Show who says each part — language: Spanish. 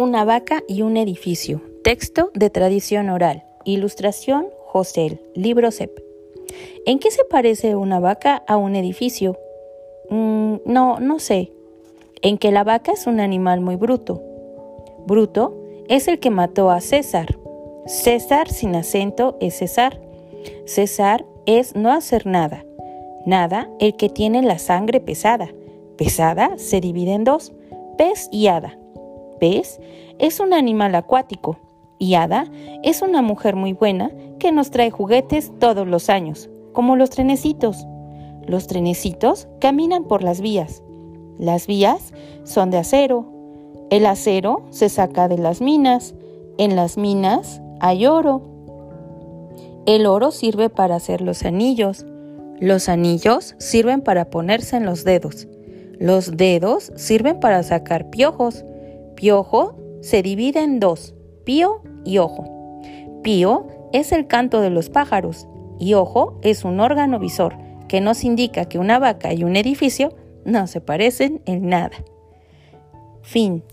Speaker 1: Una vaca y un edificio. Texto de tradición oral. Ilustración José. Libro CEP. ¿En qué se parece una vaca a un edificio? Mm, no, no sé. En que la vaca es un animal muy bruto. Bruto es el que mató a César. César sin acento es César. César es no hacer nada. Nada el que tiene la sangre pesada. Pesada se divide en dos, pez y hada. Pez es un animal acuático y Hada es una mujer muy buena que nos trae juguetes todos los años, como los trenecitos. Los trenecitos caminan por las vías. Las vías son de acero. El acero se saca de las minas. En las minas hay oro. El oro sirve para hacer los anillos. Los anillos sirven para ponerse en los dedos. Los dedos sirven para sacar piojos. Piojo se divide en dos, pío y ojo. Pío es el canto de los pájaros y ojo es un órgano visor que nos indica que una vaca y un edificio no se parecen en nada. Fin.